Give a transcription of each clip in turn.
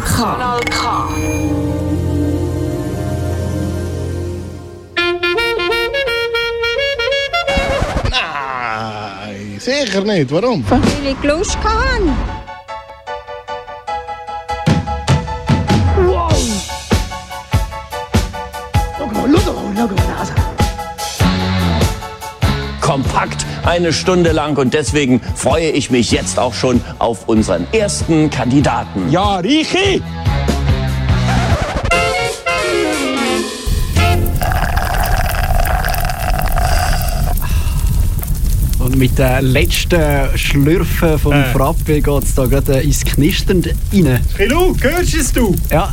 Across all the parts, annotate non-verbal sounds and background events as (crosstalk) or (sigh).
Kanal K. Kanal K. Nein, sicher nicht. Warum? Weil ich Lust eine Stunde lang und deswegen freue ich mich jetzt auch schon auf unseren ersten Kandidaten. Ja, Richi! Und mit den letzten Schlürfen vom Äh. Frappe geht es da gerade ins Knistern rein. Chilu, hörst es du? Ja,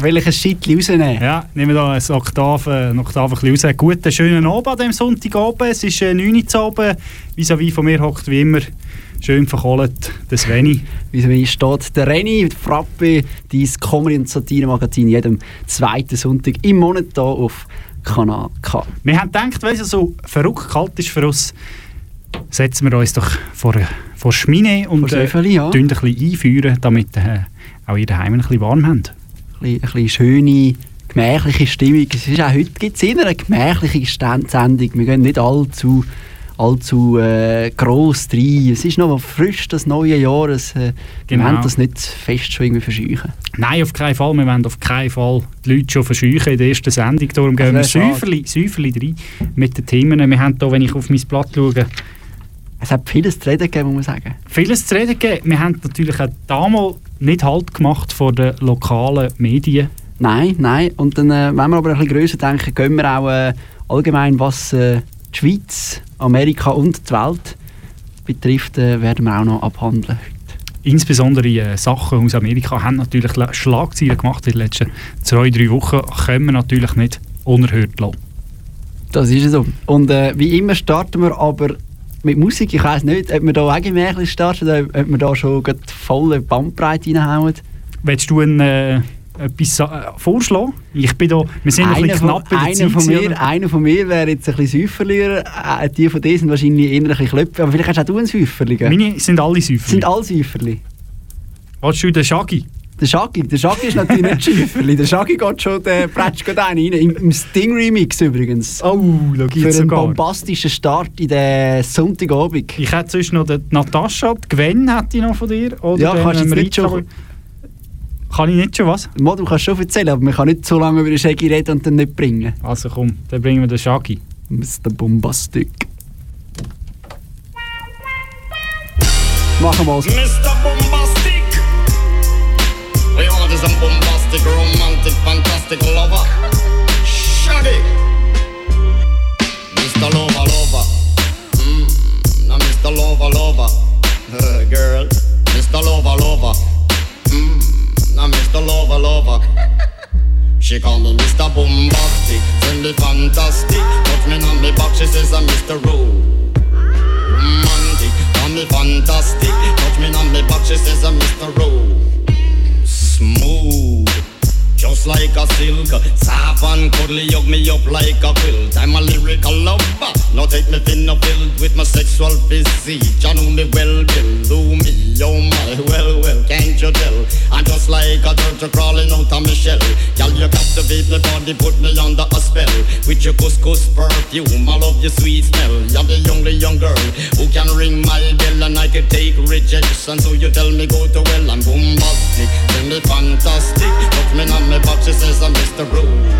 will ich ein Scheitchen rausnehmen? Ja, nehmen wir da ein Oktav, äh, ein Oktav ein bisschen raus. Guten, schönen Abend an diesem Sonntagabend. Es ist äh, 9 Uhr zu Abend. Vis-à-vis von mir hockt wie immer schön verkohlt der Sveni. Wie wie steht der Renny Frappe, dein Comedy- und Satire-Magazin, jeden zweiten Sonntag im Monat hier auf Kanal K. Wir haben gedacht, weil es so verrückt kalt ist für uns, setzen wir uns doch vor, vor Schmine und Vor das Öffeli, ja. ein bisschen einführen, damit äh, auch ihr daheim ein bisschen warm habt. Ein bisschen, schöne, gemächliche Stimmung. Es ist auch heute gibt es eher eine gemächliche Sendung. Wir gehen nicht allzu, allzu äh, gross rein. Es ist noch frisch, das neue Jahr. Es, äh, Genau. Wir wollen das nicht fest schon irgendwie verscheuchen. Nein, auf keinen Fall. Wir wollen auf keinen Fall die Leute schon verscheuchen in der ersten Sendung. Darum gehen wir schade. säuferli, säuferli rein mit den Themen. Wir haben hier, wenn ich auf mein Blatt schaue, Es hat vieles zu reden gegeben, muss man sagen. vieles zu reden gegeben. Wir haben natürlich auch damals nicht Halt gemacht vor den lokalen Medien. Nein, nein. Und dann, äh, wenn wir aber ein bisschen grösser denken, gehen wir auch äh, allgemein, was äh, die Schweiz, Amerika und die Welt betrifft, äh, werden wir auch noch abhandeln. Insbesondere äh, Sachen aus Amerika haben natürlich La- Schlagzeilen gemacht in den letzten zwei, drei Wochen. Können wir natürlich nicht unerhört lassen. Das ist so. Und äh, wie immer starten wir aber mit Musik. Ich weiß nicht, ob wir da auch gemächlich starten oder ob wir da schon gerade volle Bandbreite reinhauen. Willst du ein, äh, etwas äh, vorschlagen? Ich bin da, wir sind ein Einer bisschen von, knapp bei der einer, von mir, einer von mir wäre jetzt ein bisschen Säuferlier. Äh, die von dir sind wahrscheinlich eher ein bisschen Klöpfe. Aber vielleicht hast auch du einen Säuferli. Meine sind alle Säufer. sind alle Säuferli. Willst du den Shaggy? Der Shaggy, der Shaggy ist natürlich nicht Schäuferli. Der Shaggy geht schon, der prätscht gerade rein. Im, Im Sting-Remix übrigens. Oh, da Für einen sogar. bombastischen Start in den Sonntagabend. Ich hätte sonst noch die Natascha, die Gwen hätte ich noch von dir. Oder Ja, den, kannst du ähm, nicht schon- Kann ich nicht schon was? Mo, du kannst schon erzählen, aber man kann nicht so lange über den Shaggy reden und dann nicht bringen. Also komm, dann bringen wir den Shaggy. Mr. Bombastic. Machen wir es. Mr. Bombastic. Want bombastic, romantic, fantastic lover. Shaggy. Mr. Lover, lover. Mm, now Mr. Lover, lover. Uh, girl. Mr. Lover, lover. Mm, now Mr. Lover, lover. She call me Mr. Bombastic, send me fantastic. Touch me on me back, she says I'm Mr. Romantic, call me fantastic. Touch me on me back, she says I'm Mr. Smooth. Just like a silk, soft and cuddly, hug me up like a quilt. I'm a lyrical lover. Now take me thin or filled with my sexual physique. You know me well, Like a turtle crawling out of my shell. Girl, you captivate me body, put me under a spell. With your couscous perfume, I love your sweet smell. You're the only young girl who can ring my bell and I can take rejection. So you tell me go to well, I'm bombastic, tell me fantastic. Touch me on my back, she says I'm Mr. Romantic,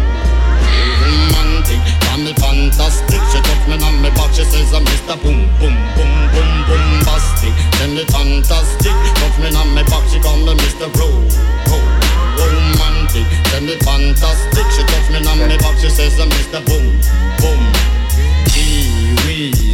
call me fantastic. She touch me on my back, she says I'm Mr. Boom, boom, boom, boom, bombastic. Tell me fantastic, touch me on my back, she call me Mr. Ro, Ro, romantic. Tell me fantastic, she touch me on my back, she says I'm Mr. Boom, boom. Whiz,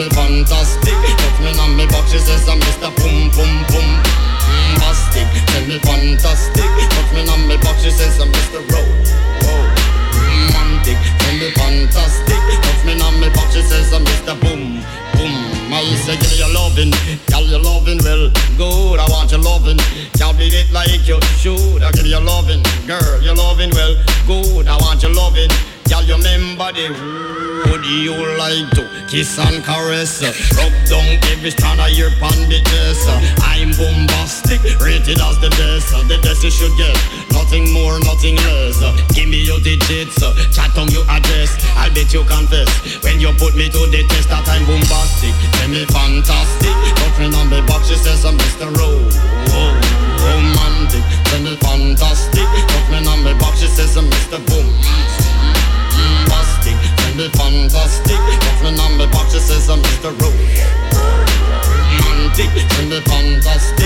me fantastic Touch me on me box, she says I'm Mr. Boom Boom Boom hmm, Fantastic, tell me fantastic Touch me on me box, she says I'm Mr. Road Romantic, hmm, tell me fantastic Touch me on me box, she says I'm Mr. Boom Boom I say, girl, you're loving, girl, you're loving well, good. I want your loving, can't beat it like you should. I give you loving, girl, you're loving well, good. I want your loving. Girl, you remember the would you like to kiss and caress? Rub down every strand of your bandages. I'm bombastic, rated as the best. The best you should get, nothing more, nothing less. Give me your digits, chat on your address. I'll bet you confess when you put me to the test that I'm bombastic. Tell me fantastic. Girlfriend on me box, she says I'm Mr. Rose. fantastic. Every number box, it says I'm Mr. Rowe. Mantic, send it fantastic.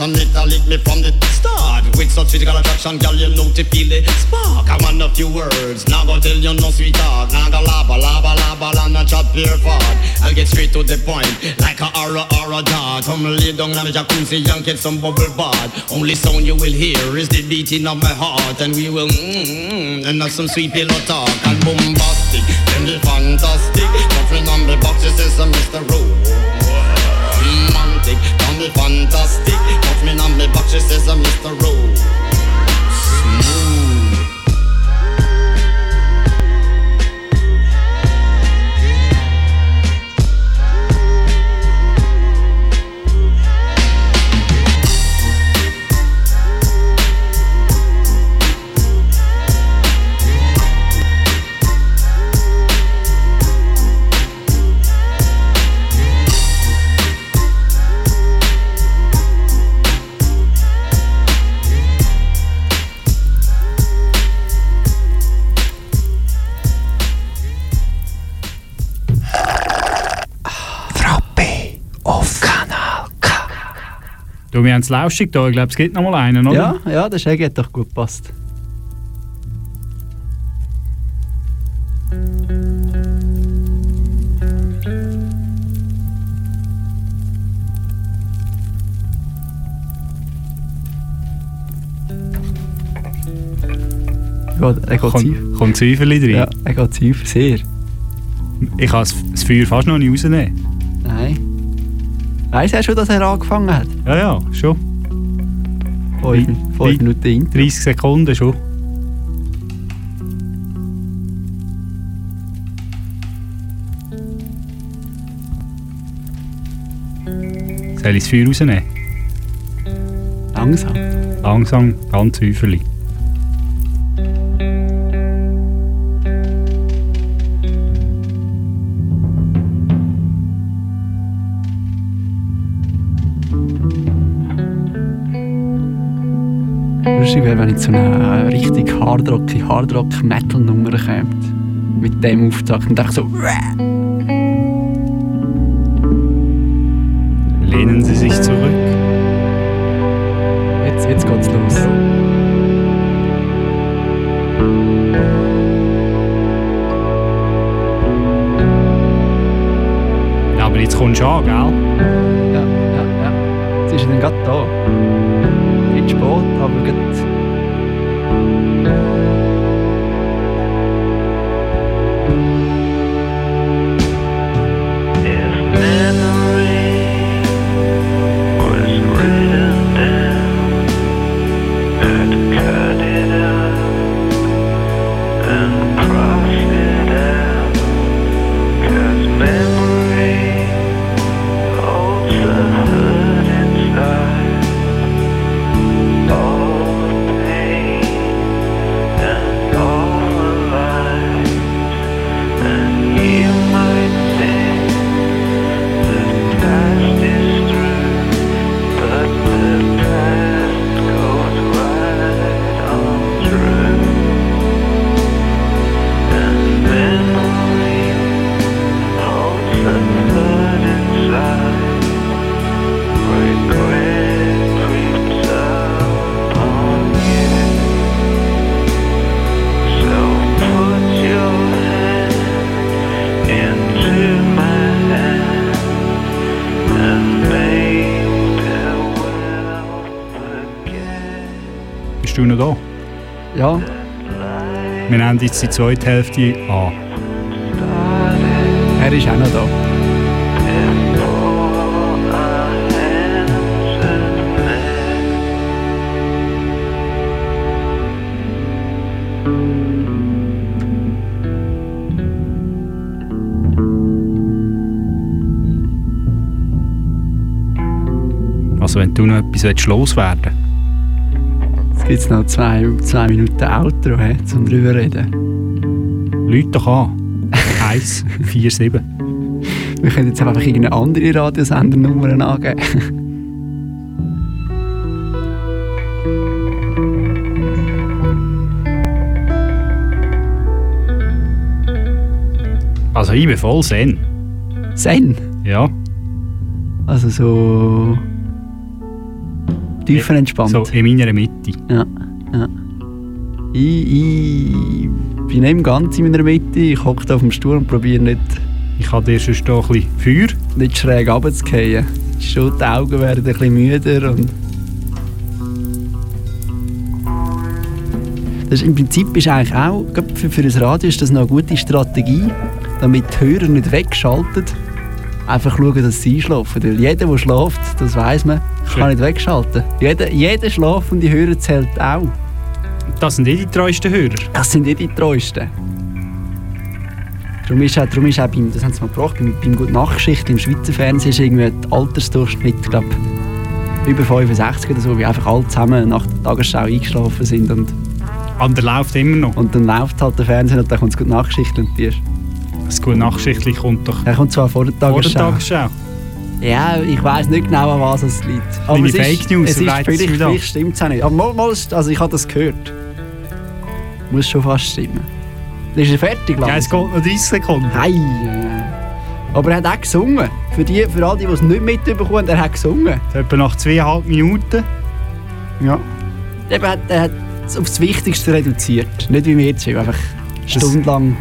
Admiration, it a lick me from the start. With such physical attraction, girl, you know to feel the spark. I want a few words, now go tell you no sweet talk. Now go laba, laba, laba, and not chat pure fart. I'll get straight to the point, like a aura, aura dart. Come lay down on the jacuzzi and get some bubble bath. Only sound you will hear is the beating of my heart. And we will mmm, and have some sweet pillow talk. And bombastic, then the fantastic. Nothing on the box, it says uh, Mr. Me fantastic. Touch me on me back, she says I'm Mr. Rose. Du, wir haben es lauschig da. Ich glaube, es gibt noch mal einen, oder? Ja, ja, der Shaggy hat doch gut gepasst. Geht, er geht Kommt, tief. kommt Zwiebeln drin? Ja, er geht tief, sehr. Ich kann das Feuer fast noch nicht rausnehmen. Weißt du schon, dass er angefangen hat? Ja, ja, schon. Fünf, Wie- fünf wie- Minuten Intro. 30 Sekunden schon. Soll ich das Feuer rausnehmen? Langsam. Langsam, ganz häufig. Lustig wäre, wenn jetzt so eine richtig hardrock, hardrock-Metal-Nummer kommt. Mit dem Auftakt. Und dann so. Lehnen Sie sich zurück. Jetzt, jetzt geht's los. Ja, aber jetzt kommst du an, gell? Ja, ja, ja. Jetzt ist er dann gerade da. Nicht spät, aber gerade. Nehmen jetzt die zweite Hälfte an. Er ist auch noch da. Also wenn du noch etwas willst, loswerden Jetzt gibt es noch zwei, zwei Minuten Outro, he, um drüber reden. Leute doch an. 147. (laughs) Wir können jetzt einfach irgendeine andere Radiosendernummer angeben. Also ich bin voll Zen. Zen. Ja. Also so. Tiefer entspannt. So in meiner Mitte. Ich, ich bin nicht ganz in meiner Mitte. Ich hocke auf dem Stuhl und probiere nicht, Ich habe dir hier ein bisschen Feuer. nicht schräg runterzufallen. Schon die Augen werden ein bisschen müder und das ist, Im Prinzip ist eigentlich auch, für, für ein Radio ist das noch eine gute Strategie, damit die Hörer nicht wegschalten. Einfach schauen, dass sie einschlafen. Weil jeder, der schläft, das weiß man, kann nicht wegschalten. Jeder, jeder schlafende Hörer zählt auch. Das sind eh die treuesten Hörer. Das sind eh die treuesten. Darum ist auch, darum ist auch beim, das haben sie mal gebracht, beim, beim Gute Nachtgeschichte im Schweizer Fernsehen ist irgendwie der Altersdurchschnitt, glaube über 65 oder so, wie einfach alle zusammen nach der Tagesschau eingeschlafen sind und, Aber der läuft immer noch. und dann läuft halt der Fernseher und dann kommt das Gute Nachtgeschichte und die ist. Das gute Nachtschichtli kommt doch Er kommt zwar vor der vor der Tagesschau. Ja, ich weiß nicht genau, an was es liegt. Aber Kleine es ist, Fake News, es ist vielleicht, stimmt es auch nicht. Aber mal, mal, also ich habe das gehört. Muss schon fast stimmen. Ist er fertig, Ja, es langsam? geht noch 30 Sekunden. Hei. Aber er hat auch gesungen. Für, die, für all die, die es nicht mitbekommen, er hat gesungen. Etwa nach zweieinhalb Minuten. Ja. Eben hat, er hat es aufs Wichtigste reduziert. Nicht wie wir jetzt, einfach stundenlang.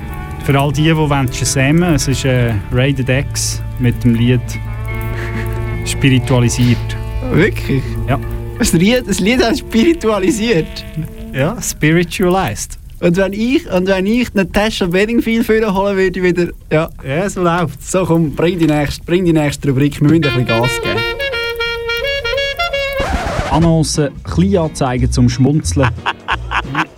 Für all die, die wollen shazamen, es ist äh, Rated X mit dem Lied «Spiritualisiert». Wirklich? Ja. Das Lied, das Lied hat spiritualisiert. Ja, «Spiritualized». Und wenn ich, und wenn ich eine Tasche Bedingfield holen würde, wieder. Ja. Ja, so läuft So, komm, bring die nächste, bring die nächste Rubrik. Wir müssen ein bisschen Gas geben. Annoncen, Kleinanzeigen zum Schmunzeln.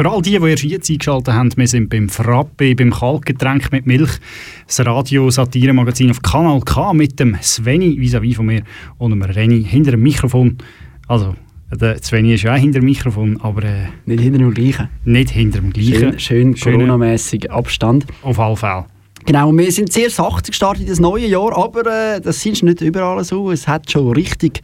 Für all die, die erst jetzt eingeschaltet haben, wir sind beim Frappe, beim Kaltgetränk mit Milch, das Radio-Satire-Magazin auf Kanal K mit dem Sveni vis-à-vis von mir und dem Renny hinter dem Mikrofon. Also, der Sveni ist ja auch hinter dem Mikrofon, aber äh, Nicht hinter dem gleichen. nicht hinter dem gleichen. Schön, schön coronamäßig Abstand. Auf alle Fälle. Genau, wir sind sehr sacht gestartet in das neue Jahr, aber äh, das ist nicht überall so. Es hat schon richtig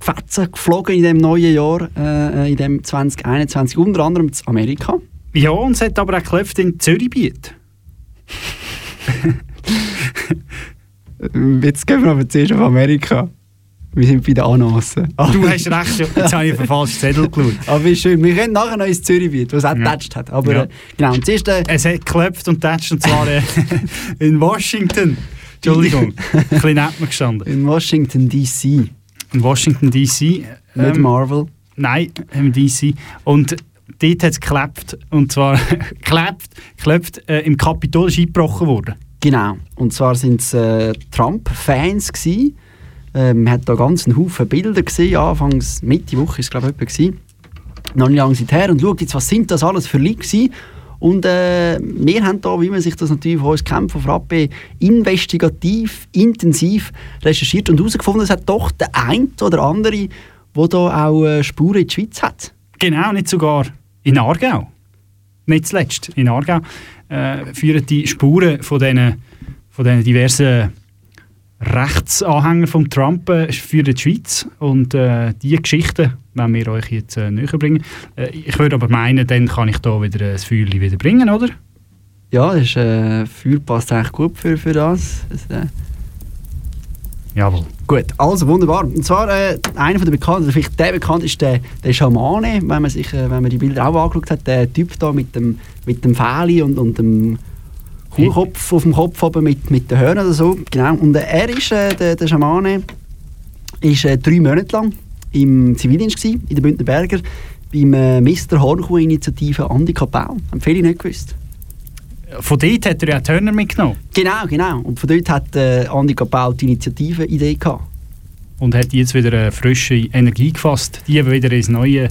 Fetzen geflogen in dem neuen Jahr, äh, in dem 2021, unter anderem in Amerika. Ja, und es hat aber auch geklopft in Zürichbiet. Äh, (laughs) Jetzt gehen wir aber zuerst auf Amerika. Wir sind bei den Annoncen. Du hast recht, ja. jetzt habe ich auf den falschen Zettel geschaut. Aber wie schön. Wir können nachher noch ins Zürichbiet, was auch Ja. getatscht hat. Aber Ja. äh, genau, und zuerst, äh, Es hat geklopft und tätscht, und zwar äh, (laughs) in Washington. Entschuldigung, (laughs) ein bisschen neben mir gestanden. in Washington D.C., In Washington D.C. nicht ähm, Marvel. Nein, im DC. Und dort hat es geklebt. Und zwar (laughs) geklebt, geklebt äh, im Kapitol ist eingebrochen worden. Genau. Und zwar sind es äh, Trump-Fans. Äh, man hat da ganz einen Haufen Bilder gesehen. Anfangs Mitte Woche ist es glaube ich gsi. Noch nicht lange her und schaut jetzt, was sind das alles für Leute gsi. Und äh, wir haben da, wie man sich das natürlich von uns kennt, von Frappe, investigativ, intensiv recherchiert und herausgefunden, es hat doch der ein oder andere, der da auch äh, Spuren in die Schweiz hat. Genau, nicht sogar in Aargau. Nicht zuletzt in Aargau äh, führen die Spuren von diesen von diversen Rechtsanhängern von Trump äh, führen die Schweiz. Und äh, diese Geschichten wollen wir euch jetzt äh, näher bringen. Äh, ich würde aber meinen, dann kann ich da wieder ein Feuerchen wieder bringen, oder? Ja, das äh, Feuer passt eigentlich gut für, für das. das äh, Jawohl. Gut, also wunderbar. Und zwar äh, einer der bekannten, vielleicht der bekannt ist der, der Schamane, wenn man, sich, äh, wenn man die Bilder auch angeschaut hat, der Typ da mit dem, mit dem Fähli und, und dem Kuhkopf auf dem Kopf oben mit, mit den Hörnern oder so. Genau. Und äh, er ist, äh, der, der Schamane, ist äh, drei Monate lang im Zivildienst gewesen, in den Bündner Berger, beim äh, Mr. Hornkuh-Initiative Andi Kapau. Haben viele nicht gewusst. Von dort hat er ja Turner mitgenommen Genau, genau. Und von dort hat äh, Andi Kapau die Initiative-Idee gehabt. und hat jetzt wieder eine frische Energie gefasst, die wieder ins neue,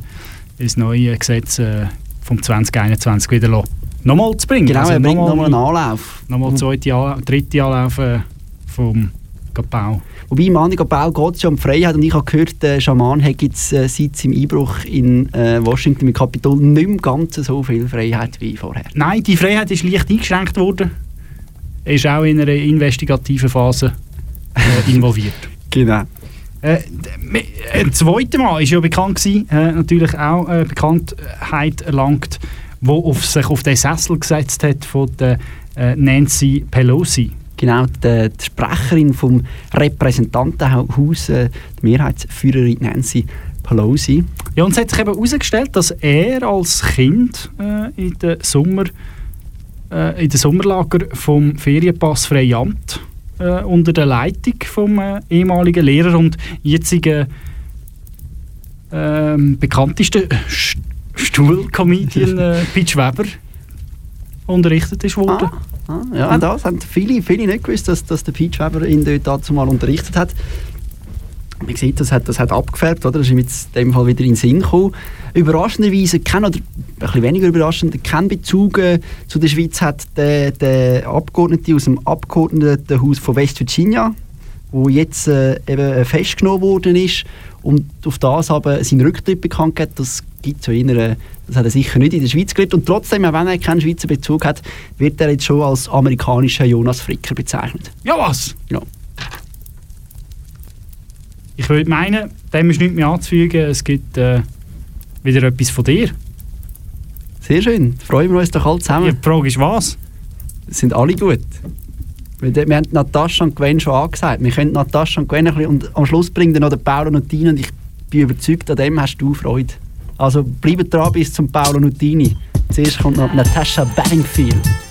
ins neue Gesetz äh, vom 2021 wieder lassen. Nochmal zu bringen. Genau, Also er bringt nochmal- einen Anlauf. Nochmal zweite, Anla- dritte Anlauf äh, vom Kapau. Wobei im Andi Kapau geht es ja um Freiheit und ich habe gehört, der Schaman hat jetzt äh, seit seinem Einbruch in äh, Washington im Kapitol nicht mehr ganz so viel Freiheit wie vorher. Nein, die Freiheit ist leicht eingeschränkt worden. Er ist auch in einer investigativen Phase äh, involviert. (laughs) Genau. Äh, ein zweites Mal ist ja bekannt gewesen, äh, natürlich auch äh, Bekanntheit erlangt, wo auf sich auf den Sessel gesetzt hat von der äh, Nancy Pelosi. Genau, die, die Sprecherin vom Repräsentantenhaus, äh, die Mehrheitsführerin Nancy Pelosi. Ja, und es hat sich eben herausgestellt, dass er als Kind äh, in der Sommer äh, in den Sommerlager vom Ferienpass Freiamt äh, unter der Leitung vom äh, ehemaligen Lehrer und jetzigen ähm, bekanntesten St Stuhlcomedian äh, (laughs) Pitch Weber unterrichtet ist worden. Ah, ja, das haben viele, viele nicht gewusst, dass, dass der Peach Weber ihn dort dazu mal unterrichtet hat. Man sieht, das hat, das hat abgefärbt, oder? Das ist ihm jetzt in dem Fall wieder in den Sinn gekommen. Überraschenderweise, kein, oder ein bisschen weniger überraschend, kein Bezug äh, zu der Schweiz hat der, der Abgeordnete aus dem Abgeordnetenhaus von West Virginia, wo jetzt äh, eben äh, festgenommen worden ist und auf das aber seinen Rücktritt bekannt gegeben. Das gibt so äh, das hat er sicher nicht in der Schweiz gelebt. Und trotzdem, auch wenn er keinen Schweizer Bezug hat, wird er jetzt schon als amerikanischer Jonas Fricker bezeichnet. Ja, was? Ja. Ich würde meinen, dem ist nichts mehr anzufügen. Es gibt äh, wieder etwas von dir. Sehr schön, freuen wir uns doch alle zusammen. die Frage ist, was? sind alle gut. Wir, haben Natascha und Gwen schon angesagt. Wir können Natascha und Gwen ein bisschen, und am Schluss bringen dann noch den Paolo Nutini und ich bin überzeugt, an dem hast du Freude. Also bleibt dran bis zum Paolo Nutini. Zuerst kommt noch Natascha Bedingfield.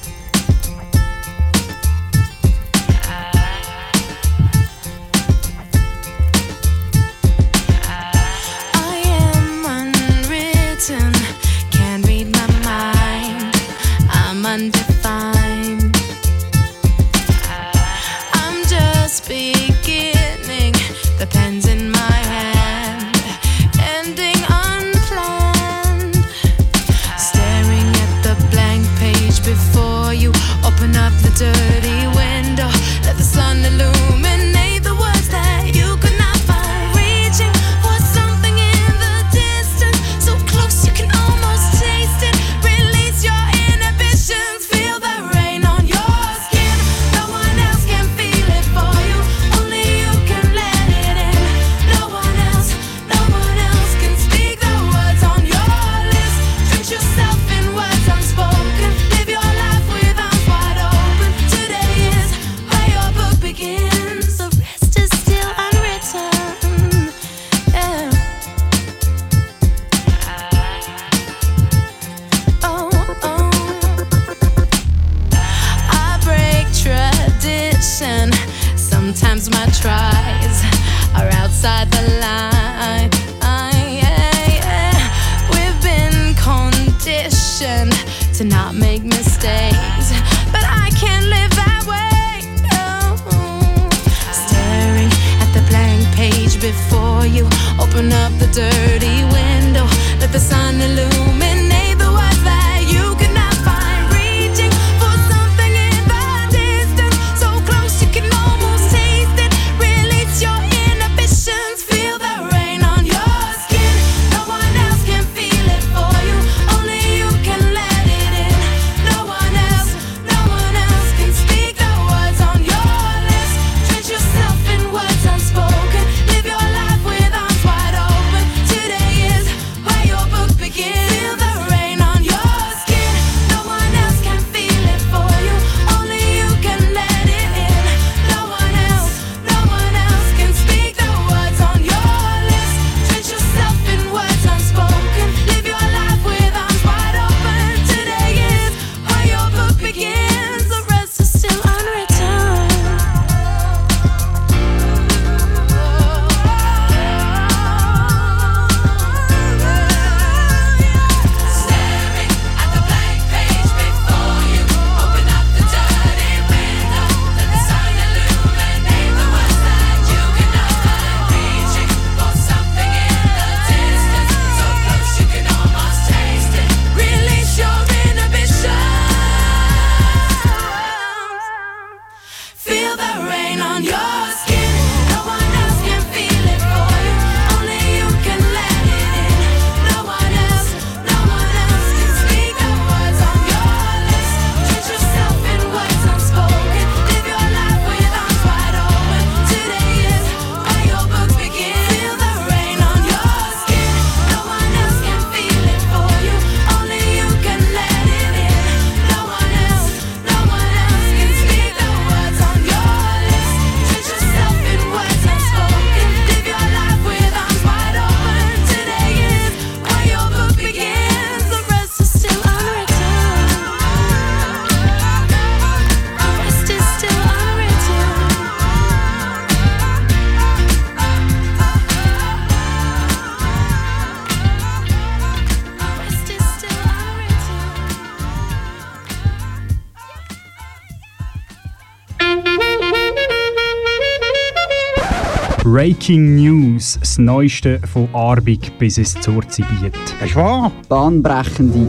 Breaking News, das Neueste von Arbig bis ins Zurzibiet. Das ist wahr. Bahnbrechende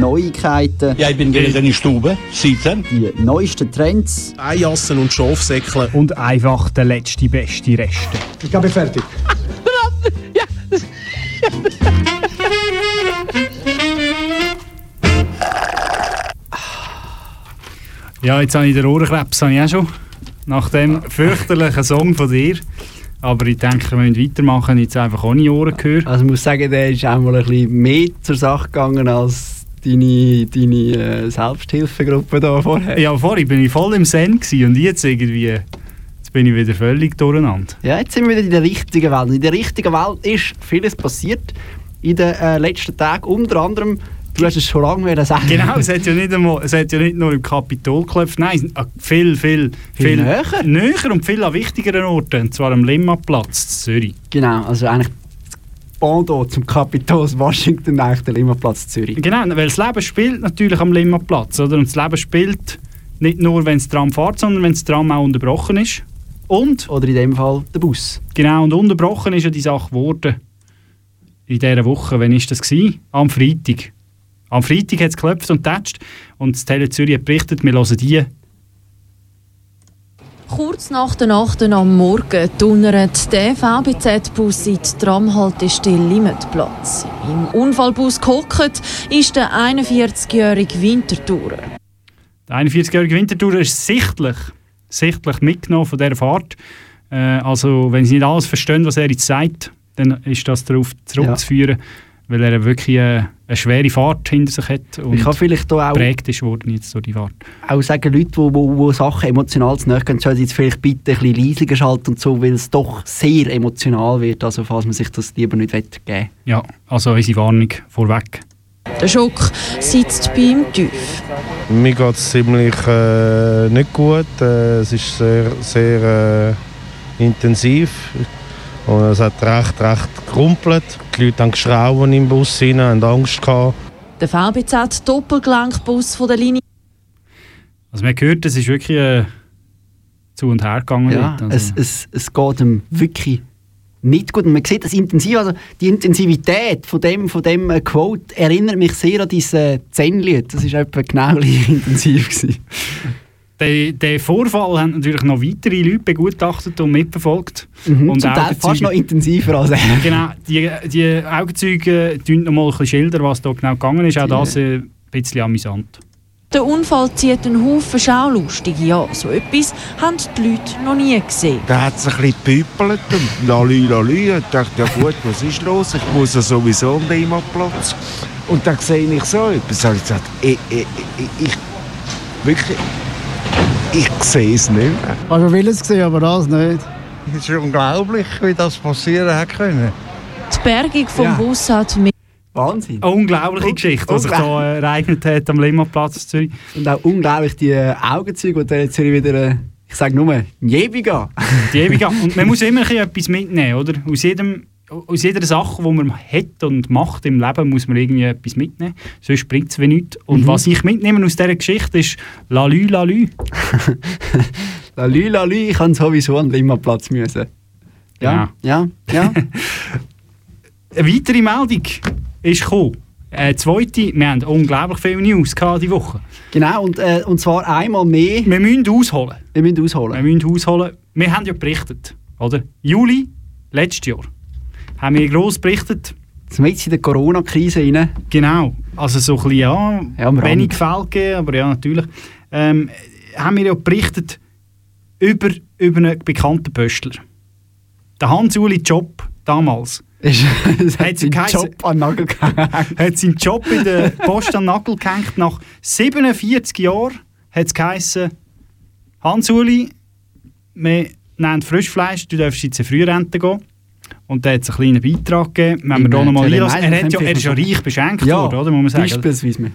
Neuigkeiten, Ja, ich bin wieder in die Stube. Sitzen. die neuesten Trends, Eijassen und Schafsäckle. Und einfach der letzte beste Reste. Ich glaube, fertig. Ja, jetzt habe ich den Ohrenkrebs habe ich auch schon. Nach dem fürchterlichen Song von dir. Aber ich denke, wir müssen weitermachen, jetzt einfach ohne Ohrengehör. Also ich muss sagen, der ist auch mal ein bisschen mehr zur Sache gegangen als deine, deine äh, Selbsthilfegruppe da vorher. Ja, vorhin bin ich voll im Zen und jetzt irgendwie, jetzt bin ich wieder völlig durcheinander. Ja, jetzt sind wir wieder in der richtigen Welt. In der richtigen Welt ist vieles passiert in den äh, letzten Tagen. Unter anderem, du hast es schon lange wollen sagen. Genau, es hat ja nicht, einmal, es hat ja nicht nur im Kapitol geklopft, nein, äh, viel, viel, Viel näher? näher und viel an wichtigeren Orten, und zwar am Limmatplatz Zürich. Genau, also eigentlich das Pendant zum Kapitol Washington, eigentlich der Limmerplatz Zürich. Genau, weil das Leben spielt natürlich am Limmatplatz, oder? Und das Leben spielt nicht nur, wenn das Tram fährt, sondern wenn das Tram auch unterbrochen ist. Und, Oder in dem Fall der Bus. genau, und unterbrochen ist ja die Sache geworden. In dieser Woche, wann war das? Gewesen? Am Freitag. Am Freitag hat es geklopft und tätscht und das Tele Zürich hat berichtet, wir hören die Kurz nach der Nacht am Morgen donnert der VBZ-Bus in die Tramhaltestelle Limmatplatz. Im Unfallbus gehockt ist der 41-jährige Wintertourer. Der 41-jährige Winterthur ist sichtlich, sichtlich mitgenommen von dieser Fahrt. Äh, also, wenn Sie nicht alles verstehen, was er jetzt sagt, dann ist das darauf zurückzuführen, weil er wirklich äh, eine schwere Fahrt hinter sich hat und Ich kann vielleicht da auch, geprägt ist worden jetzt durch die Fahrt. auch sagen, Leute, die wo, wo, wo Sachen emotional zu nahe gehen, sollen jetzt vielleicht bitte ein bisschen leiser schalten und so, weil es doch sehr emotional wird, also falls man sich das lieber nicht geben will. Ja, also unsere Warnung vorweg. Der Schock sitzt bei ihm tief. Mir geht es ziemlich äh, nicht gut. Äh, es ist sehr, sehr äh, intensiv. Und es hat recht, recht gerumpelt. Die Leute haben geschrauen im Bus rein, haben Angst gehabt. Der VBZ-Doppelgelenkbus von der Linie Also man gehört, es ist wirklich äh, zu und her gegangen. Ja, also, es, es, es geht ihm wirklich nicht gut. Und man sieht das intensiv, also die Intensivität von dem, von dem äh, Quote erinnert mich sehr an dieses äh, Zen-Lied. Das war etwa genau gleich intensiv. (laughs) Gewesen. Den, den Vorfall haben natürlich noch weitere Leute begutachtet und mitverfolgt. Mhm, Und zum Teil Augenzeuge- fast noch intensiver als er. (laughs) Genau, die, die Augenzeugen tun noch mal ein bisschen schildern, was da genau gegangen ist. Auch das äh, ein bisschen amüsant. Der Unfall zieht einen Haufen Schaulustige an. So etwas haben die Leute noch nie gesehen. Da hat es ein bisschen gepüppelt und lalü, lalü. Ich dachte, ja gut, was ist los? Ich muss ja sowieso am Demo-Platz. Und dann sehe ich so etwas. Da habe ich gesagt, ich, ich, ich, ich wirklich, ich sehe es nicht mehr. Also vieles gesehen, aber das nicht. Es ist unglaublich, wie das passieren hat können. Die Bergung vom Ja. Bus hat mit Wahnsinn. Eine unglaubliche Geschichte, die sich da äh, ereignet hat am Limmatplatz in Zürich. Und auch unglaublich die äh, Augenzeuge, die jetzt wieder, äh, ich sage nur, Jebiga. Die ewige. (laughs) Und man muss immer ein bisschen etwas mitnehmen, oder? Aus, jedem, aus jeder Sache, die man hat und macht im Leben, muss man irgendwie etwas mitnehmen. Sonst bringt es wie nichts. Und Mhm. was ich mitnehme aus dieser Geschichte ist Lalü, Lalü. Lalü, (laughs) lalü, ich kann sowieso an den Limmerplatz müssen. Ja, ja, ja. (laughs) Eine weitere Meldung ist gekommen. Eine zweite, wir haben unglaublich viele News diese Woche. genau, und, äh, und zwar einmal mehr. Wir müssen ausholen. Wir müssen Wir ausholen. müssen ausholen. Wir haben ja berichtet, oder? Juli letztes Jahr haben wir gross berichtet. Jetzt in der Corona-Krise rein. Genau. Also so ein bisschen, ja, Ja, wenig Fälle gegeben, aber ja, natürlich. Ähm, haben wir ja berichtet über, über einen bekannten Pöstler. Der Hans-Uli Job damals (laughs) hat seinen Job an Nagel gehängt. hat seinen Job in der Post an Nagel gehängt. Nach 47 Jahren hat es geheißen, Hans-Uli, wir nehmen Frischfleisch, du darfst jetzt in Frührente gehen. Und da hat es einen kleinen Beitrag gegeben. Wenn wir äh, nochmal. Er, hat ja, er ist ja reich beschenkt Ja, worden, oder? Muss man sagen. Beispielsweise.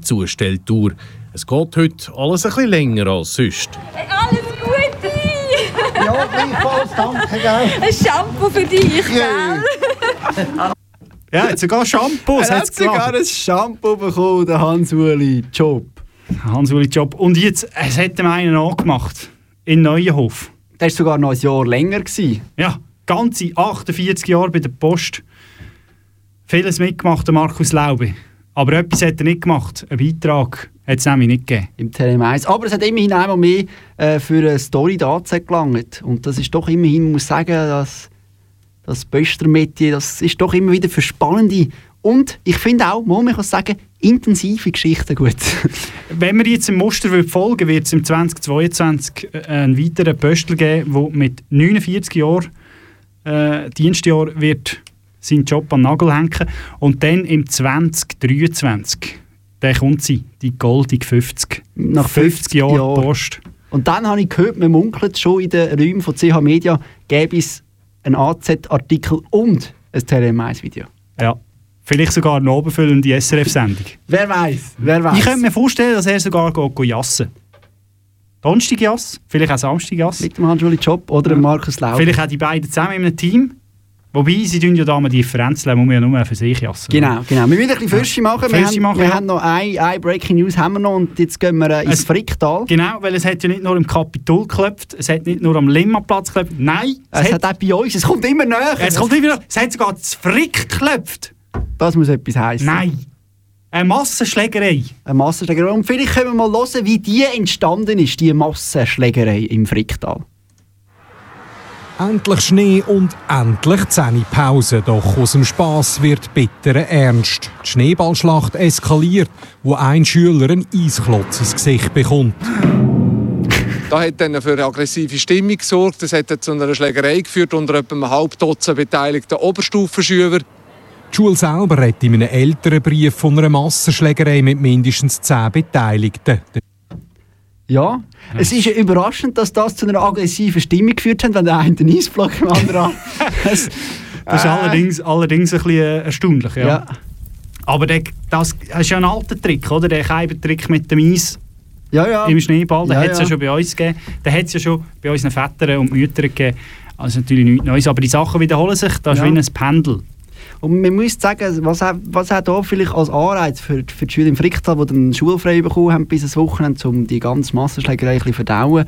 Zustelltour. Es geht heute alles ein bisschen länger als sonst. Alles Gute! Ja, gleichfalls, danke, gell? Ein Shampoo für dich, gell? Ja, jetzt sogar Shampoos Er hat sogar ein Shampoo bekommen, der Hans-Uli Job. Hans-Uli Job. Und jetzt, es hat ihm einen angemacht. In Neuenhof. der ist sogar noch ein Jahr länger. Gewesen. Ja, ganze 48 Jahre bei der Post. Vieles mitgemacht, der Markus Laube. Aber etwas hat er nicht gemacht. Einen Beitrag hat es nämlich nicht gegeben. Im TLM1. Aber es hat immerhin einmal mehr äh, für eine Story dazu gelangt. Und das ist doch immerhin, muss sagen, dass das Böster-Metier, das ist doch immer wieder für spannende und ich finde auch, muss man kann sagen, intensive Geschichten gut. (laughs) Wenn wir jetzt im Muster folgen wird es im 2022 äh, einen weiteren Pöstl geben, der mit 49 Jahren äh, Dienstjahr wird seinen Job an den Nagel hängen und dann im 2023 dann kommt sie, die goldige 50. Nach 50 Jahren Jahren. Post. Und dann habe ich gehört, man munkelt schon in den Räumen von CH Media, gäbe es einen AZ-Artikel und ein TLM1-Video. Ja. Vielleicht sogar eine obenfüllende SRF-Sendung. Wer weiß? Wer weiß? Ich könnte mir vorstellen, dass er sogar geht, geht jassen Donnerstag Jass, vielleicht auch Samstag Jass. Mit dem Hans-Juli Job oder dem Markus Lauber. Vielleicht auch die beiden zusammen in einem Team. Wobei, sie tun ja da mal Differenz, muss man ja nur für sich jassen. Genau, genau. Wir müssen ein bisschen Fürsche machen. Wir, Fürsche haben, machen, wir ja. haben noch eine, eine Breaking News haben wir noch und jetzt gehen wir äh, ins Es- Fricktal. Genau, weil es hat ja nicht nur im Kapitol geklopft, es hat nicht nur am Limmaplatz geklopft, nein, Es hat auch bei uns, es kommt immer näher. es kommt immer noch, es hat sogar das Frick geklopft. Das muss etwas heißen. Nein, eine Massenschlägerei. Eine Massenschlägerei. Und vielleicht können wir mal hören, wie die entstanden ist, die Massenschlägerei im Fricktal. Endlich Schnee und endlich Pause. Doch aus dem Spass wird bitterer Ernst. Die Schneeballschlacht eskaliert, wo ein Schüler einen Eisklotz ins Gesicht bekommt. Da hat dann für eine aggressive Stimmung gesorgt. Das hat dann zu einer Schlägerei geführt unter etwa einem halb Dutzend beteiligten Oberstufenschüler. Die Schule selber redet in einem älteren Brief von einer Massenschlägerei mit mindestens zehn Beteiligten. Ja, es ist ja überraschend, dass das zu einer aggressiven Stimmung geführt hat, wenn der eine den Eisblock im anderen (laughs) hat. Das, Das ist äh, allerdings, allerdings ein bisschen äh, erstaunlich. Ja. Ja. Aber der, das, ist ja ein alter Trick, oder? Der Keibertrick mit dem Eis Ja, ja. im Schneeball, den Ja, hat es ja ja. schon bei uns gegeben. Den hat es ja schon bei unseren Vätern und Müttern gegeben. Also natürlich nichts Neues, aber die Sachen wiederholen sich. Das ist Ja. wie ein Pendel. Und man muss sagen, was was auch da vielleicht als Anreiz für, für die Schüler im Fricktal, die dann schulfrei bekommen haben bis ins Wochenende, um die ganze Massenschlägerei ein bisschen verdauen,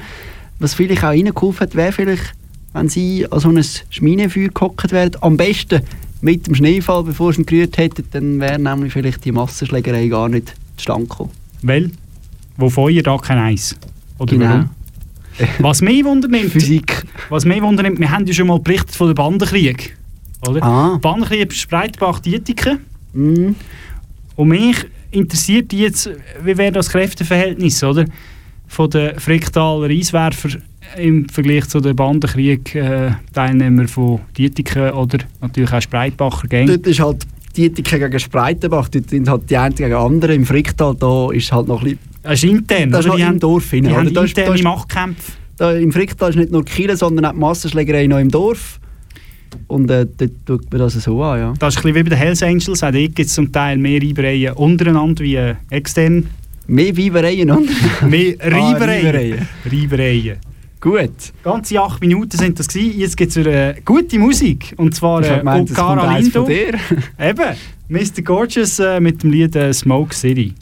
was vielleicht auch ihnen geholfen hat, wäre vielleicht, wenn sie an so ein Schminenfeuer gehockt wären, am besten mit dem Schneefall, bevor sie ihn gerührt hätten, dann wäre nämlich vielleicht die Massenschlägerei gar nicht zustande gekommen. Weil, wo Feuer, da kein Eis. Oder Genau. warum? Was mich wundernimmt, (laughs) Physik. was mich wundernimmt, wir haben ja schon mal berichtet von dem Bandenkrieg. Oder? Ah. Bandenkrieg ist Breitbach-Dietiken. Mhm. Und mich interessiert jetzt, wie wäre das Kräfteverhältnis, oder? Von den Fricktaler Eiswerfer im Vergleich zu den Bandenkrieg-Teilnehmern von Dietiken oder natürlich auch Spreitbacher Gang. Dort ist halt Dietiken gegen Spreitenbach, dort sind halt die einen gegen andere. Im Fricktal, da ist halt noch ein bisschen... Das ist intern, Das ist oder? Die im haben- Dorf Die hinein, haben oder? Da interne Machtkämpfe. Da Im Fricktal ist nicht nur Kiel, sondern auch die Massenschlägerei noch im Dorf. Und äh, dort tut man das so an, ja. Das ist ein bisschen wie bei den Hells Angels. Auch dort gibt es zum Teil mehr Reibereien untereinander wie äh, extern. Mehr Weibereien, oder? (laughs) Mehr Ah, Reibereien. Reibereien. Reibereien. Gut. Ganze acht Minuten sind das gewesen. Jetzt gibt es wieder äh, gute Musik. Und zwar Ich äh, gemeint, es Okara Lindo. von dir. (laughs) Eben, Mr. Gorgeous äh, mit dem Lied äh, Smoke City.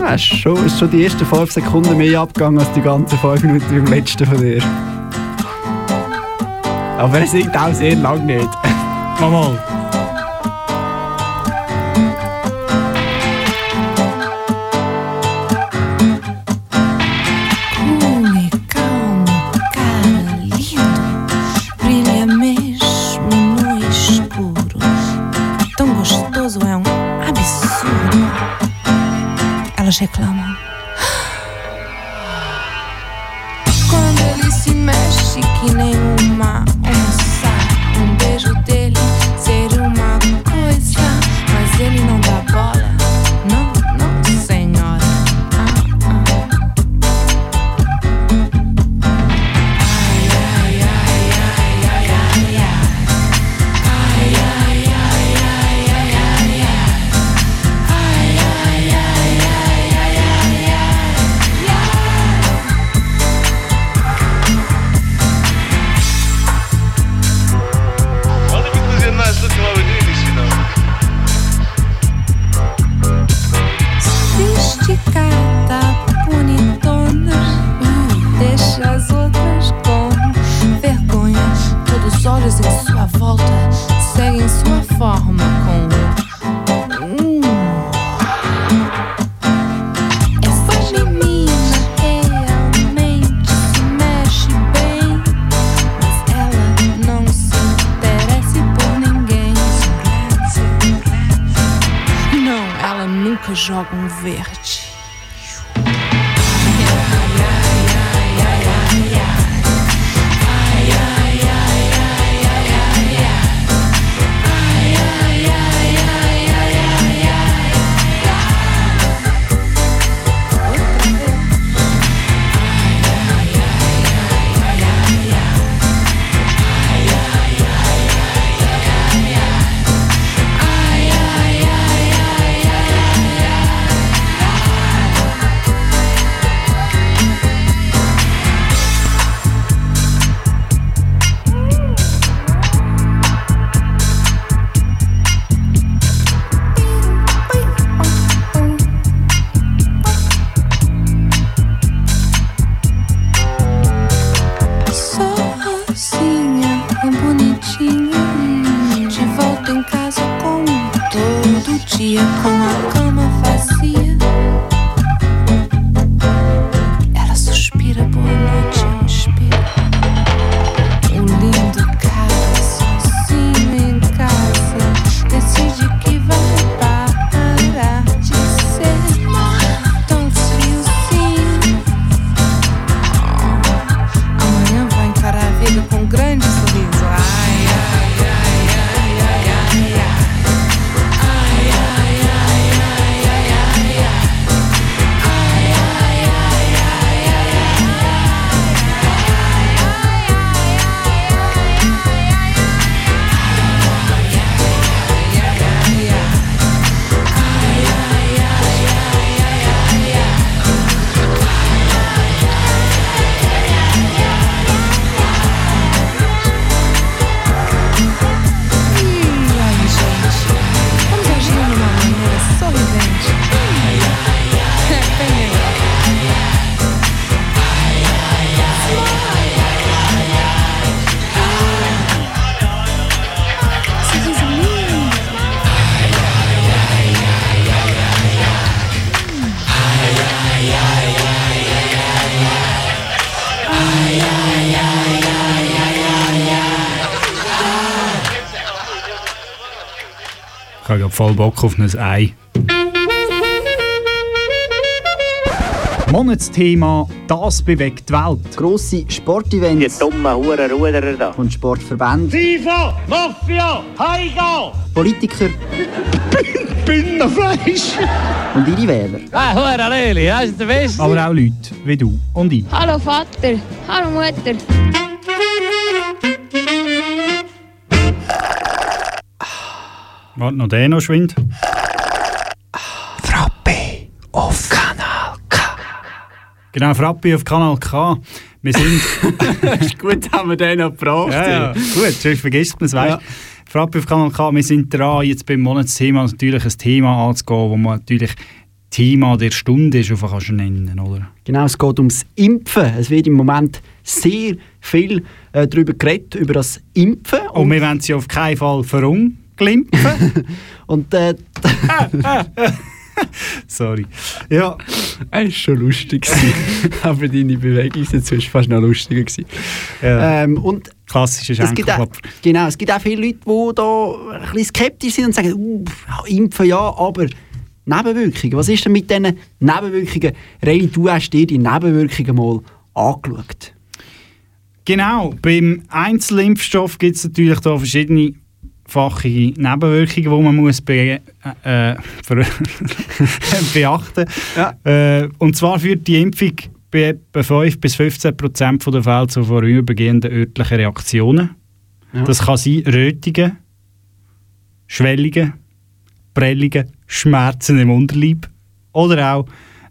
Ja, ist schon, ist schon die ersten 5 Sekunden mehr abgegangen als die ganzen 5 Minuten beim letzten von dir. Aber er singt auch sehr lang nicht. Mal mal. Cool e calmo, cara lindo, brilha mesmo no escuro. Tão gostoso é um absurdo. Elas reclamam. flores em sua volta seguem sua forma com voll Bock auf ein Ei. Monatsthema «Das bewegt die Welt». Grosse Sportevents. Die dummen Hurenruderer da. Und Sportverbände. FIFA, Mafia, Heiga! Politiker. (laughs) Bündnerfleisch! Und ihre Wähler. Ah, Hure Leli, das ist der Beste. Aber auch Leute wie du und ich. Hallo Vater, hallo Mutter. Warte noch den noch schwind. Frappe auf Kanal K. Genau, Frappi auf Kanal K. Wir sind... (laughs) (laughs) ist gut, haben wir den noch gebracht. ja, ja, gut, sonst vergisst man es, weißt Ja. Frappi auf Kanal K, wir sind dran, jetzt beim Monatsthema natürlich ein Thema anzugehen, wo man natürlich Thema der Stunde ist, kannst du nennen, oder? Genau, es geht ums Impfen. Es wird im Moment sehr viel äh, darüber geredet, über das Impfen. Und wir wollen sie auf keinen Fall verunglimpfen. (laughs) Und äh, (laughs) Sorry. Ja. Es war schon lustig. gewesen. (laughs) Aber deine Bewegung dazu war fast noch lustiger. gewesen. Ja. Ähm, und Klassischer es gibt, auch, Schenkelklopfer. genau, es gibt auch viele Leute, die da ein bisschen skeptisch sind und sagen, uh, ja, impfen ja, aber Nebenwirkungen. Was ist denn mit diesen Nebenwirkungen? Reini, du hast dir die Nebenwirkungen mal angeschaut. Genau, beim Einzelimpfstoff gibt es natürlich da verschiedene fachige Nebenwirkungen, die man muss be äh, äh, (laughs) (laughs) beachten äh, Und zwar führt die Impfung bei etwa 5 bis 15 Prozent der Fälle zu vorübergehenden örtlichen Reaktionen. Ja. Das kann sein Rötungen, Schwellungen, Prellungen, Schmerzen im Unterleib oder auch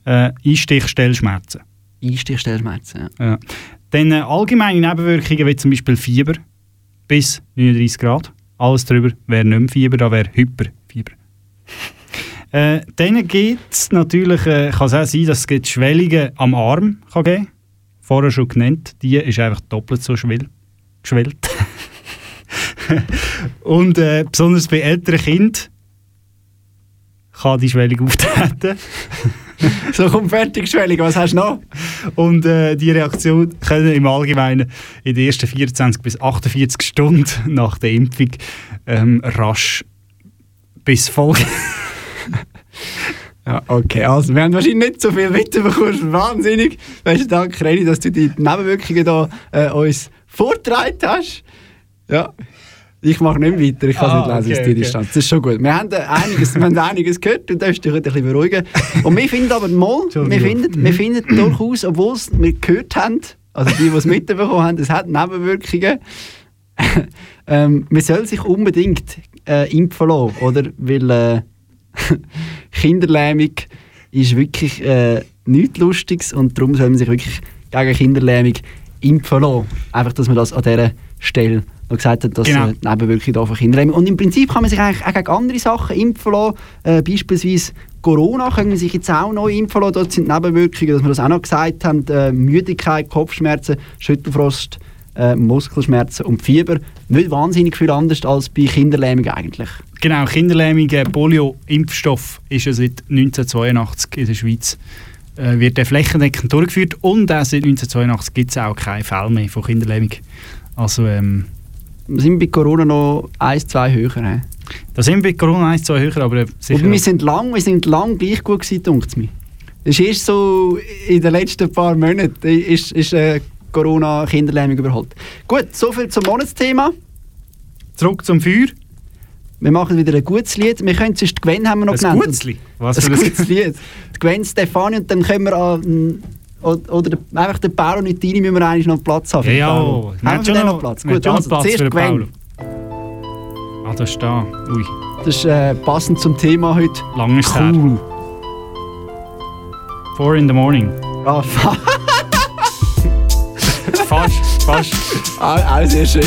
äh, Einstichstellschmerzen. Einstichstellschmerzen, ja. Ja. Dann äh, allgemeine Nebenwirkungen wie zum Beispiel Fieber bis 39 Grad. Alles drüber wäre nicht mehr Fieber, da wäre Hyperfieber. (laughs) äh, dann gibt es natürlich, äh, kann es auch sein, dass es Schwellungen am Arm kann geben Vorher schon genannt, die ist einfach doppelt so schwell, geschwellt. (laughs) Und äh, besonders bei älteren Kindern kann die Schwellung auftreten. (laughs) (laughs) so kommt fertig Schwellung, was hast du noch? Und äh, die Reaktion können im Allgemeinen in den ersten 24 bis 48 Stunden nach der Impfung ähm, rasch bis Folge (laughs) Ja, okay, also wir haben wahrscheinlich nicht so viel mitbekommen. Wahnsinnig. Besten Dank, Reni, dass du die Nebenwirkungen da, äh, uns vorgetragen hast. Ja, ich mache nicht weiter, ich kann es Ah, nicht lesen okay, aus der okay. Distanz. Das ist schon gut. Wir haben, äh, einiges, wir haben einiges gehört und das ist dich ein bisschen beruhigen. Und wir finden aber mal, wir finden, wir finden durchaus, obwohl es wir gehört haben, also die, die es mitbekommen haben, es hat Nebenwirkungen, (laughs) ähm, man soll sich unbedingt äh, impfen lassen, oder? Weil äh, (laughs) Kinderlähmung ist wirklich äh, nichts Lustiges und darum soll man sich wirklich gegen Kinderlähmung impfen lassen. Einfach, dass man das an dieser Stelle noch gesagt hat, dass Genau. äh, Nebenwirkungen da von Kinderlähmung. Und im Prinzip kann man sich eigentlich auch gegen andere Sachen impfen lassen. Äh, beispielsweise Corona können man sich jetzt auch neu impfen lassen. Dort sind Nebenwirkungen, dass wir das auch noch gesagt haben, äh, Müdigkeit, Kopfschmerzen, Schüttelfrost, äh, Muskelschmerzen und Fieber. Nicht wahnsinnig viel anders als bei Kinderlähmung eigentlich. Genau, Kinderlähmung, äh, Polio-Impfstoff ist ja seit 1982 in der Schweiz. Äh, wird der flächendeckend durchgeführt und auch seit 1982 gibt es auch keine Fälle mehr von Kinderlähmung. Also, ähm, Wir sind bei Corona noch eins, zwei höher. He? da sind wir bei Corona 1, 2 höher, aber sicher. Aber wir sind lang, wir sind lang gleich gut gewesen, denkt mir. Es ist so in den letzten paar Monaten ist, ist äh, Corona Kinderlähmung überholt. Gut, soviel zum Monatsthema. Zurück zum Feuer. Wir machen wieder ein gutes Lied. Wir können sonst Gwen haben wir noch Ein genannt. gutes Lied? Was ein für ein- gutes Lied. Gwen Stefani und dann können wir an, oder, oder der- einfach den Paolo Nutini müssen wir eigentlich noch Platz haben. Ja, Haben wir den noch Platz? Gut, schon also Platz zuerst für. Paolo. Ah, da ist da. Ui, Das ist äh, passend zum Thema heute. lang ist Cool. her. Four in the morning. Ah, (laughs) fast, fast. ah, auch sehr schön.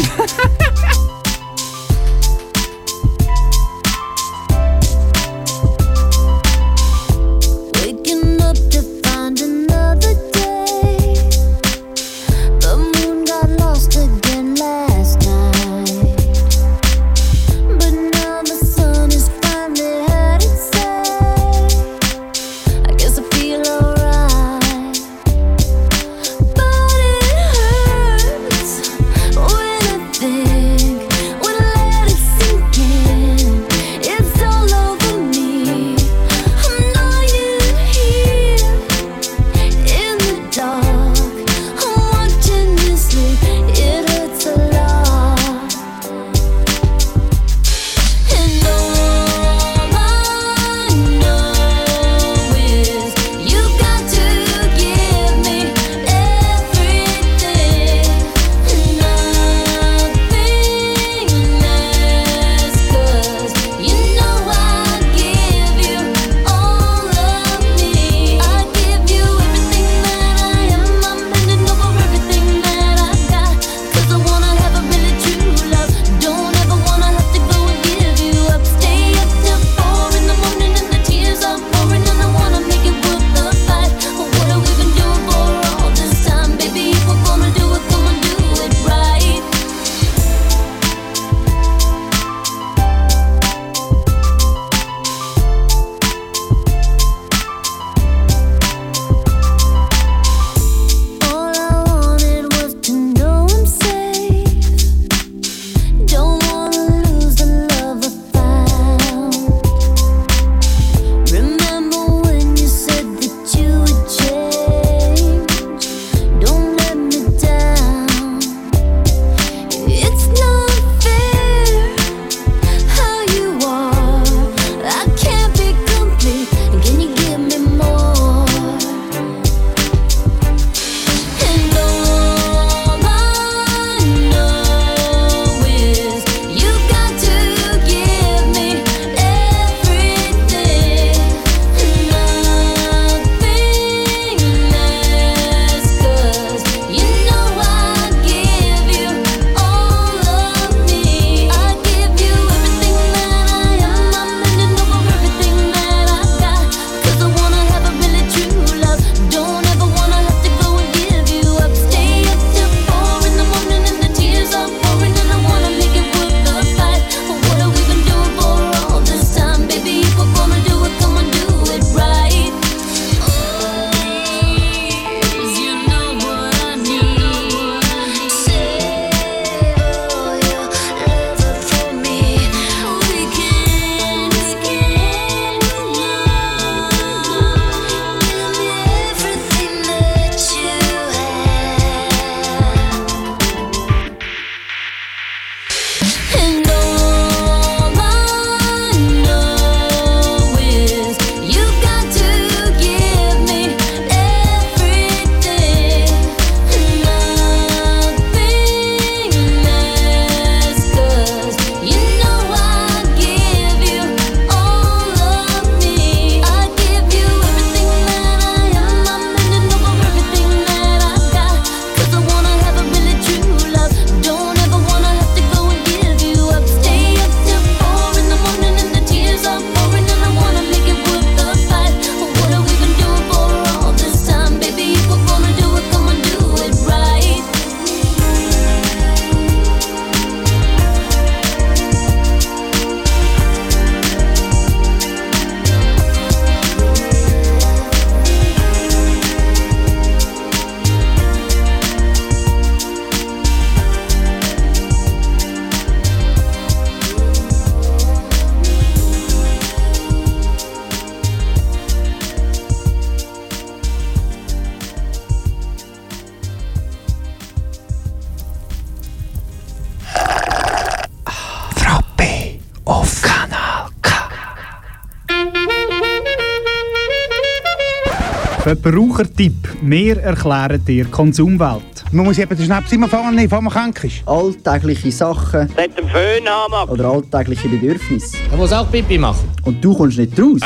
Verbrauchertipp. Wir erklären dir Konsumwelt. Man muss eben den Schnaps immer nehmen, bevor man krank ist. Alltägliche Sachen Mit dem Föhn haben oder alltägliche Bedürfnisse. Er muss auch Pipi machen. Und du kommst nicht raus?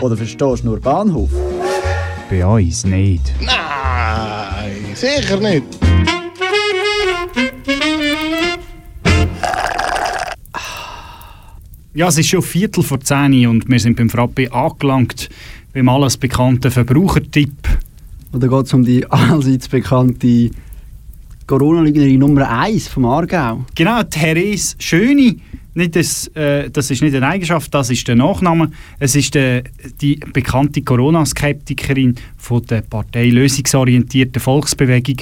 Oder verstehst nur Bahnhof? Bei uns nicht. Nein, sicher nicht. Ja, es ist schon Viertel vor 10 Uhr und wir sind beim Frappe angelangt, beim alles bekannten Verbrauchertipp. Oder geht es um die (laughs) allseits bekannte Corona-Lügnerin Nummer 1 vom Aargau? Genau, Therese Schöni. Nicht das, äh, das ist nicht eine Eigenschaft, das ist der Nachname. Es ist der, die bekannte Corona-Skeptikerin von der Partei Lösungsorientierten Volksbewegung.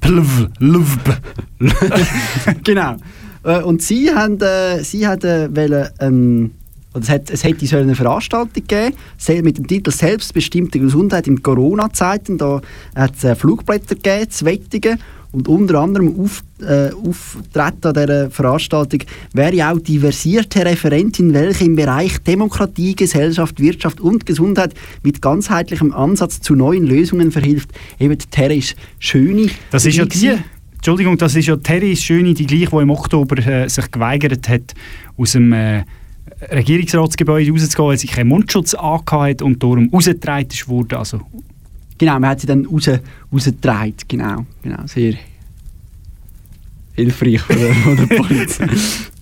Plv, Lvb. (laughs) genau. Äh, Und sie haben, äh, sie haben äh, wollen, ähm, es, hat, es hätte so eine Veranstaltung gegeben, mit dem Titel «Selbstbestimmte Gesundheit in Corona-Zeiten». Da hat es äh, Flugblätter gegeben, zu Wettigen. Und unter anderem auf, äh, auftreten an dieser Veranstaltung wäre auch die versierte Referentin, welche im Bereich Demokratie, Gesellschaft, Wirtschaft und Gesundheit mit ganzheitlichem Ansatz zu neuen Lösungen verhilft. Eben die Therese Schöni. Das ist ja Die Entschuldigung, das ist ja Therese Schöni, die gleich, die im Oktober äh, sich geweigert hat, aus dem äh, Regierungsratsgebäude rauszugehen, weil sie keinen Mundschutz angehabt und darum rausgetragen ist worden. Also, Genau, man hat sie dann raus, rausgetragen. Genau, genau, sehr hilfreich von der, von der (laughs) Polizei.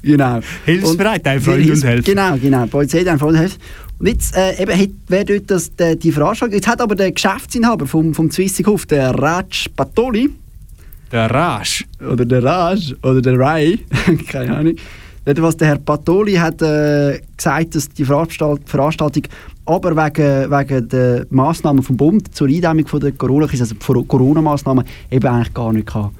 genau. Hilfsbereit, ein Freund und helfen. Genau, genau, die Polizei hat ein Freund und helfen. Und jetzt äh, eben hat, wer dort das, der, die Veranstaltung, jetzt hat aber der Geschäftsinhaber vom, vom Zwissighof, der Raj Patoli, der Raj, oder der Raj, oder der Rai, (laughs) keine Ahnung, was der Herr Patoli hat äh, gesagt, dass die Veranstalt Veranstaltung aber wegen, wegen der Massnahmen vom Bund zur Eindämmung von der Corona-Krise, also Corona-Massnahmen, eben eigentlich gar nicht kann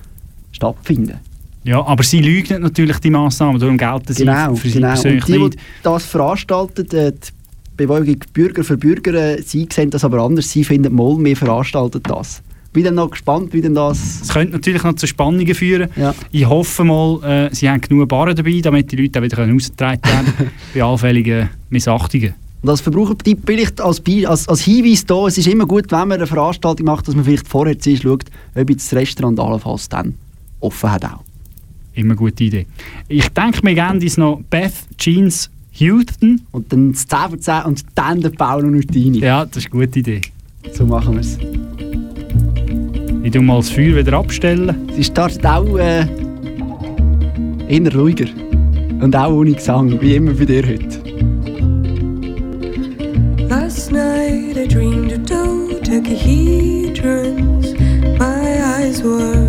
stattfinden ja, aber sie leugnet natürlich die Massnahmen, darum gelten sie Genau, für sie genau. persönlich Und die, nicht. die das veranstalten, äh, die Bewegung Bürger für Bürger, äh, sie sehen das aber anders. Sie finden, mal mehr veranstaltet das. Bin noch gespannt, wie denn das... Es könnte natürlich noch zu Spannungen führen. Ich hoffe mal, äh, sie haben genug Barren dabei, damit die Leute auch wieder können rausgetragen werden (laughs) bei allfälligen Missachtungen. Und als Verbrauchertipp vielleicht als, als, als Hinweis da, es ist immer gut, wenn man eine Veranstaltung macht, dass man vielleicht vorher zuerst schaut, ob das Restaurant allenfalls dann offen hat auch. Immer eine gute Idee. Ich denke, wir geben uns noch Beth Jeans Houston. Und dann das 10 von 10 und dann der Paolo Nutini. Ja, das ist eine gute Idee. So machen wir es. Ich tue mal das Feuer wieder abstellen. Sie startet auch äh, eher ruhiger. Und auch ohne Gesang, wie immer bei dir heute. Last night I dreamed of dodecahedrons. My eyes were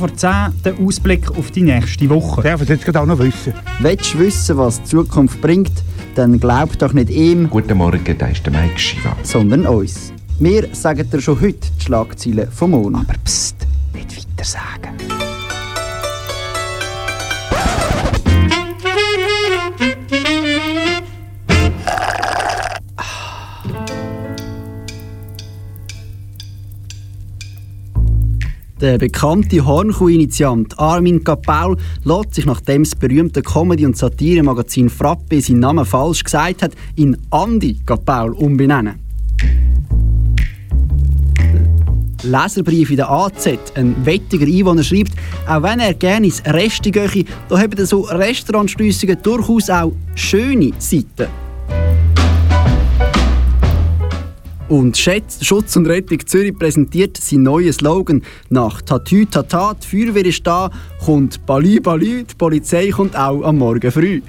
vor 10, der Ausblick auf die nächste Woche. Darf ich jetzt gerade auch noch wissen? Willst du wissen, was die Zukunft bringt, dann glaub doch nicht ihm. Guten Morgen, da ist der Mike Shiva. Sondern uns. Wir sagen dir schon heute die Schlagzeilen vom Monat. Aber pst, Der bekannte Hornkuh-Initiant Armin Kapaul lässt sich, nachdem das berühmte Comedy- und Satire-Magazin Frappe seinen Namen falsch gesagt hat, in Andi Kapaul umbenennen. Leserbrief in der AZ. Ein wettiger Einwohner schreibt, auch wenn er gerne ins Resti gehe, da haben so Restaurantschliessungen durchaus auch schöne Seiten. Und Schutz und Rettung Zürich präsentiert seinen neuen Slogan. Nach Tatü Tata, die Feuerwehr ist da, kommt Balü Balü, die Polizei kommt auch am Morgen früh.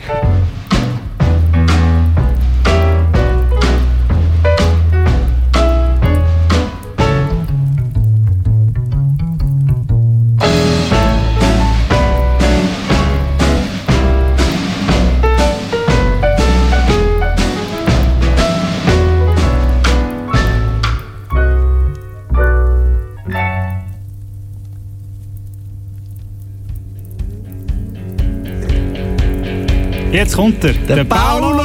Jetzt kommt er, der, Paolo Tuttini!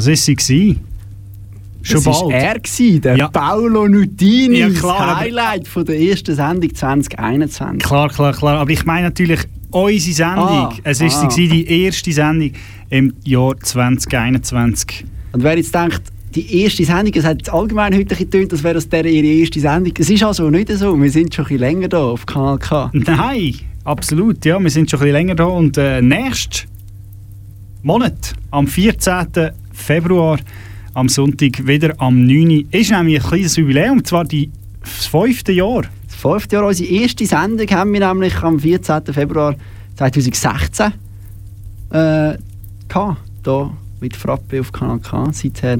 Das ist sie gewesen. Schon das bald. war er, gewesen, der Ja. Paolo Nutini, Ja, das klar, aber- Highlight von der ersten Sendung 2021. Klar, klar, klar. Aber ich meine natürlich unsere Sendung. Ah, es ist ah. die erste Sendung im Jahr 2021. Und wer jetzt denkt, die erste Sendung, es hat allgemein heute getönt, als wäre das der ihre erste Sendung. Es ist also nicht so, wir sind schon ein bisschen länger da auf Kanal K. Nein, absolut. Ja, wir sind schon ein bisschen länger da. Und äh, nächsten Monat, am 14. Februar, am Sonntag, wieder am 9. Uhr, ist nämlich ein kleines Jubiläum. Und zwar die, das fünfte Jahr. Das fünfte Jahr, unsere erste Sendung haben wir nämlich am 14. Februar 2016 äh, hier mit Frappe auf Kanal K. Seither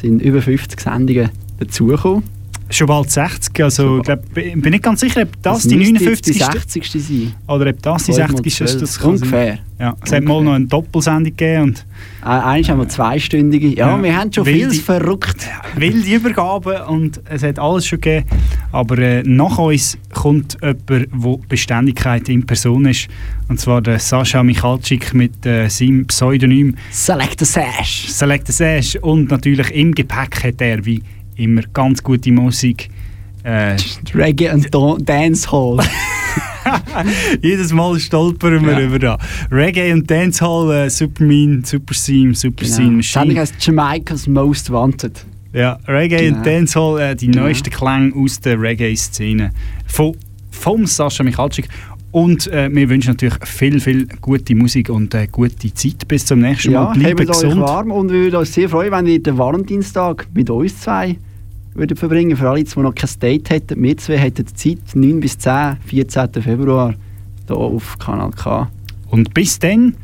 sind über 50 Sendungen dazugekommen. Schon bald 60. Also, ich glaub, bin nicht ganz sicher, ob das, die müsste 59. jetzt die 60. sein. Oder ob das die Fünf mal 60. ist. Das Ungefähr. sein. Ja, es hat mal noch eine Doppelsendung gegeben. Und Äh, Einmal haben wir zweistündige. Ja, Ja, wir haben schon wilde- vieles verrückt. wilde Übergaben und es hat alles schon gegeben. Aber äh, nach uns kommt jemand, der Beständigkeit in Person ist. Und zwar der Sascha Michalczyk mit äh, seinem Pseudonym Select the Sash. Select the Sash. Und natürlich im Gepäck hat er wie immer ganz gute Musik. Äh, Reggae und Dan- Dancehall. (laughs) jedes Mal stolpern wir Ja. über da. Reggae und Dancehall, äh, Superman, Super Seam, Super Seam Genau. Die Machine. Sendung heisst Jamaica's Most Wanted. Ja, Reggae Genau. und Dancehall, äh, die Genau. neuesten Klänge aus der Reggae-Szene. Von, vom Sascha Michalczyk. Und äh, wir wünschen natürlich viel, viel gute Musik und äh, gute Zeit bis zum nächsten Ja, Mal. Bleibt habt euch gesund. warm und wir würden uns sehr freuen, wenn ihr den Valentinstag mit uns zwei würdet verbringen. Für alle, die noch kein Date hätten, wir zwei hätten Zeit, 9 bis 10, 14. Februar, hier auf Kanal K. Und bis dann.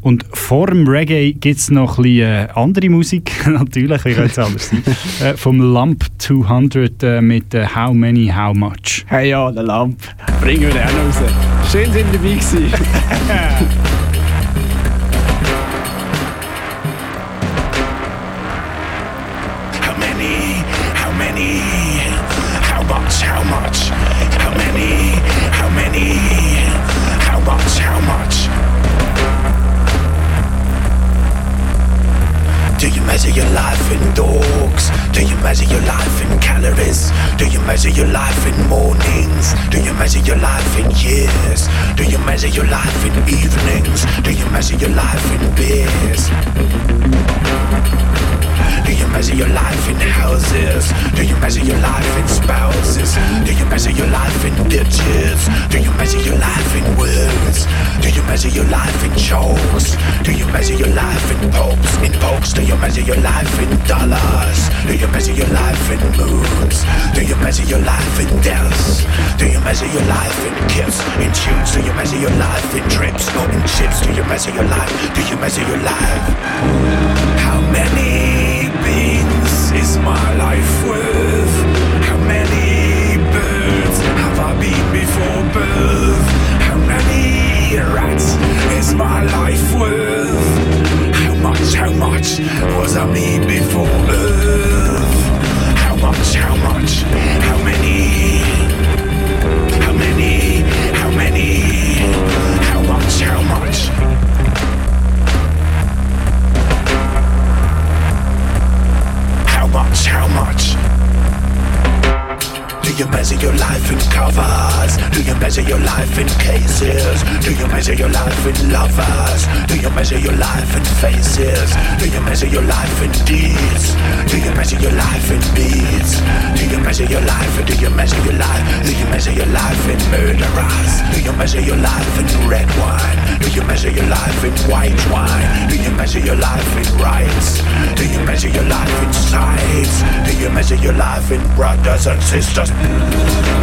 Und vor dem Reggae gibt es noch ein bisschen äh, andere Musik, (laughs) natürlich, wie könnte es anders sein, äh, vom Lump 200 äh, mit äh, How Many, How Much. Hey ja, der Lamp. Bringen wir den auch noch raus. Schön sind ihr dabei gewesen. (laughs) measure your life in dogs? Do you measure your life in calories? Do you measure your life in mornings? Do you measure your life in years? Do you measure your life in evenings? Do you measure your life in beers? Do you measure your life in houses? Do you measure your life in spouses? Do you measure your life in ditches? Do you measure your life in words? Do you measure your life in chokes? Do you measure your life in popes? In pokes? Do you measure your life in dollars? Do you measure your life in moods? Do you measure your life in deaths? Do you measure your life in kiss? In tunes? Do you measure your life in trips? Or in chips? Do you measure your life? Do you measure your life? How many beans is my life and sisters?